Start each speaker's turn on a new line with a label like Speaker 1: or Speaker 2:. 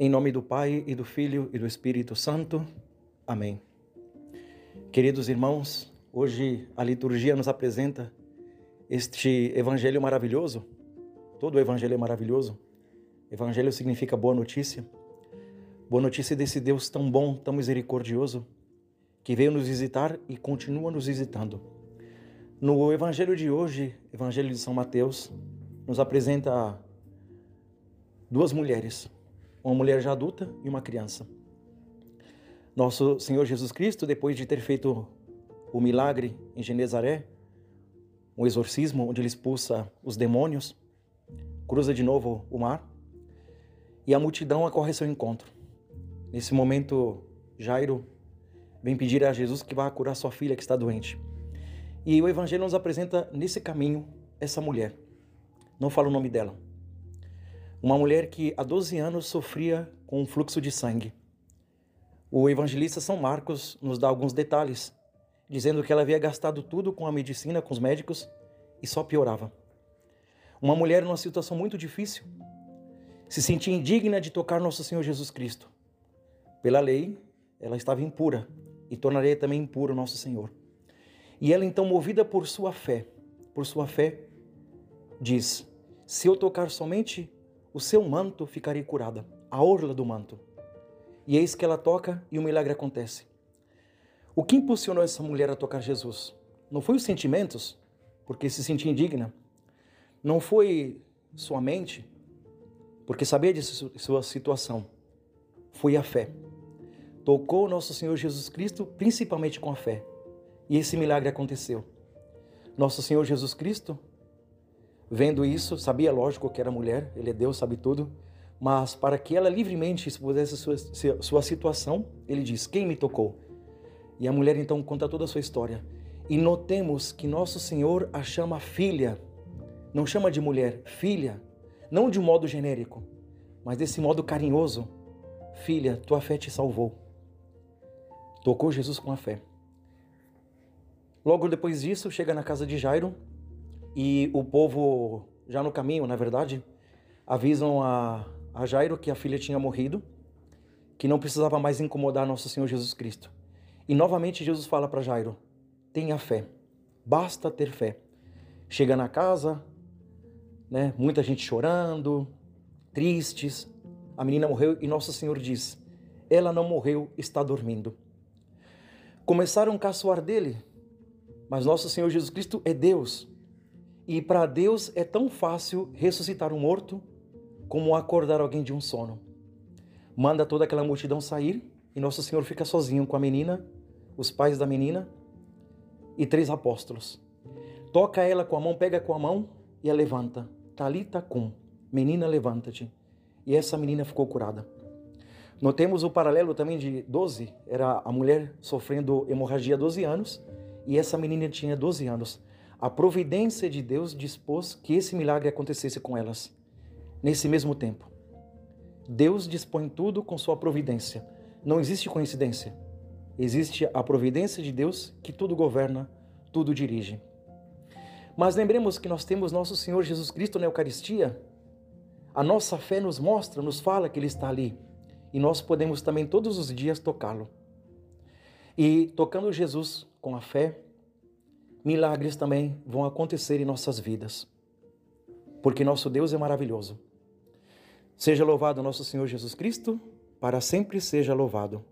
Speaker 1: Em nome do Pai e do Filho e do Espírito Santo. Amém. Queridos irmãos, hoje a liturgia nos apresenta este evangelho maravilhoso. Todo o evangelho é maravilhoso. Evangelho significa boa notícia. Boa notícia desse Deus tão bom, tão misericordioso, que veio nos visitar e continua nos visitando. No evangelho de hoje, Evangelho de São Mateus, nos apresenta duas mulheres, uma mulher já adulta e uma criança. Nosso Senhor Jesus Cristo, depois de ter feito o milagre em Genezaré, um exorcismo onde ele expulsa os demônios, cruza de novo o mar e a multidão acorre ao seu encontro. Nesse momento, Jairo vem pedir a Jesus que vá curar sua filha que está doente. E o Evangelho nos apresenta nesse caminho essa mulher. Não fala o nome dela. Uma mulher que há 12 anos sofria com um fluxo de sangue. O evangelista São Marcos nos dá alguns detalhes, dizendo que ela havia gastado tudo com a medicina, com os médicos, e só piorava. Uma mulher numa situação muito difícil, se sentia indigna de tocar nosso Senhor Jesus Cristo. Pela lei, ela estava impura e tornaria também impuro nosso Senhor. E ela então, movida por sua fé, por sua fé, diz: Se eu tocar somente o seu manto ficarei curada, a orla do manto. E eis que ela toca e o milagre acontece. O que impulsionou essa mulher a tocar Jesus? Não foi os sentimentos, porque se sentia indigna. Não foi sua mente, porque sabia de sua situação. Foi a fé. Tocou nosso Senhor Jesus Cristo principalmente com a fé. E esse milagre aconteceu. Nosso Senhor Jesus Cristo Vendo isso, sabia, lógico, que era mulher, ele é Deus, sabe tudo, mas para que ela livremente expusesse sua, sua situação, ele diz: Quem me tocou? E a mulher então conta toda a sua história. E notemos que nosso Senhor a chama filha, não chama de mulher, filha, não de um modo genérico, mas desse modo carinhoso. Filha, tua fé te salvou. Tocou Jesus com a fé. Logo depois disso, chega na casa de Jairo e o povo, já no caminho, na verdade, avisam a, a Jairo que a filha tinha morrido, que não precisava mais incomodar nosso Senhor Jesus Cristo. E novamente Jesus fala para Jairo: tenha fé, basta ter fé. Chega na casa, né, muita gente chorando, tristes. A menina morreu e nosso Senhor diz: ela não morreu, está dormindo. Começaram a caçoar dele, mas nosso Senhor Jesus Cristo é Deus. E para Deus é tão fácil ressuscitar um morto como acordar alguém de um sono. Manda toda aquela multidão sair e Nosso Senhor fica sozinho com a menina, os pais da menina e três apóstolos. Toca ela com a mão, pega com a mão e a levanta. Talita cum, menina levanta-te. E essa menina ficou curada. Notemos o paralelo também de 12, era a mulher sofrendo hemorragia há 12 anos e essa menina tinha 12 anos a providência de Deus dispôs que esse milagre acontecesse com elas, nesse mesmo tempo. Deus dispõe tudo com sua providência. Não existe coincidência. Existe a providência de Deus que tudo governa, tudo dirige. Mas lembremos que nós temos nosso Senhor Jesus Cristo na Eucaristia. A nossa fé nos mostra, nos fala que Ele está ali. E nós podemos também todos os dias tocá-lo. E tocando Jesus com a fé, milagres também vão acontecer em nossas vidas, porque nosso Deus é maravilhoso. Seja louvado nosso Senhor Jesus Cristo, para sempre seja louvado.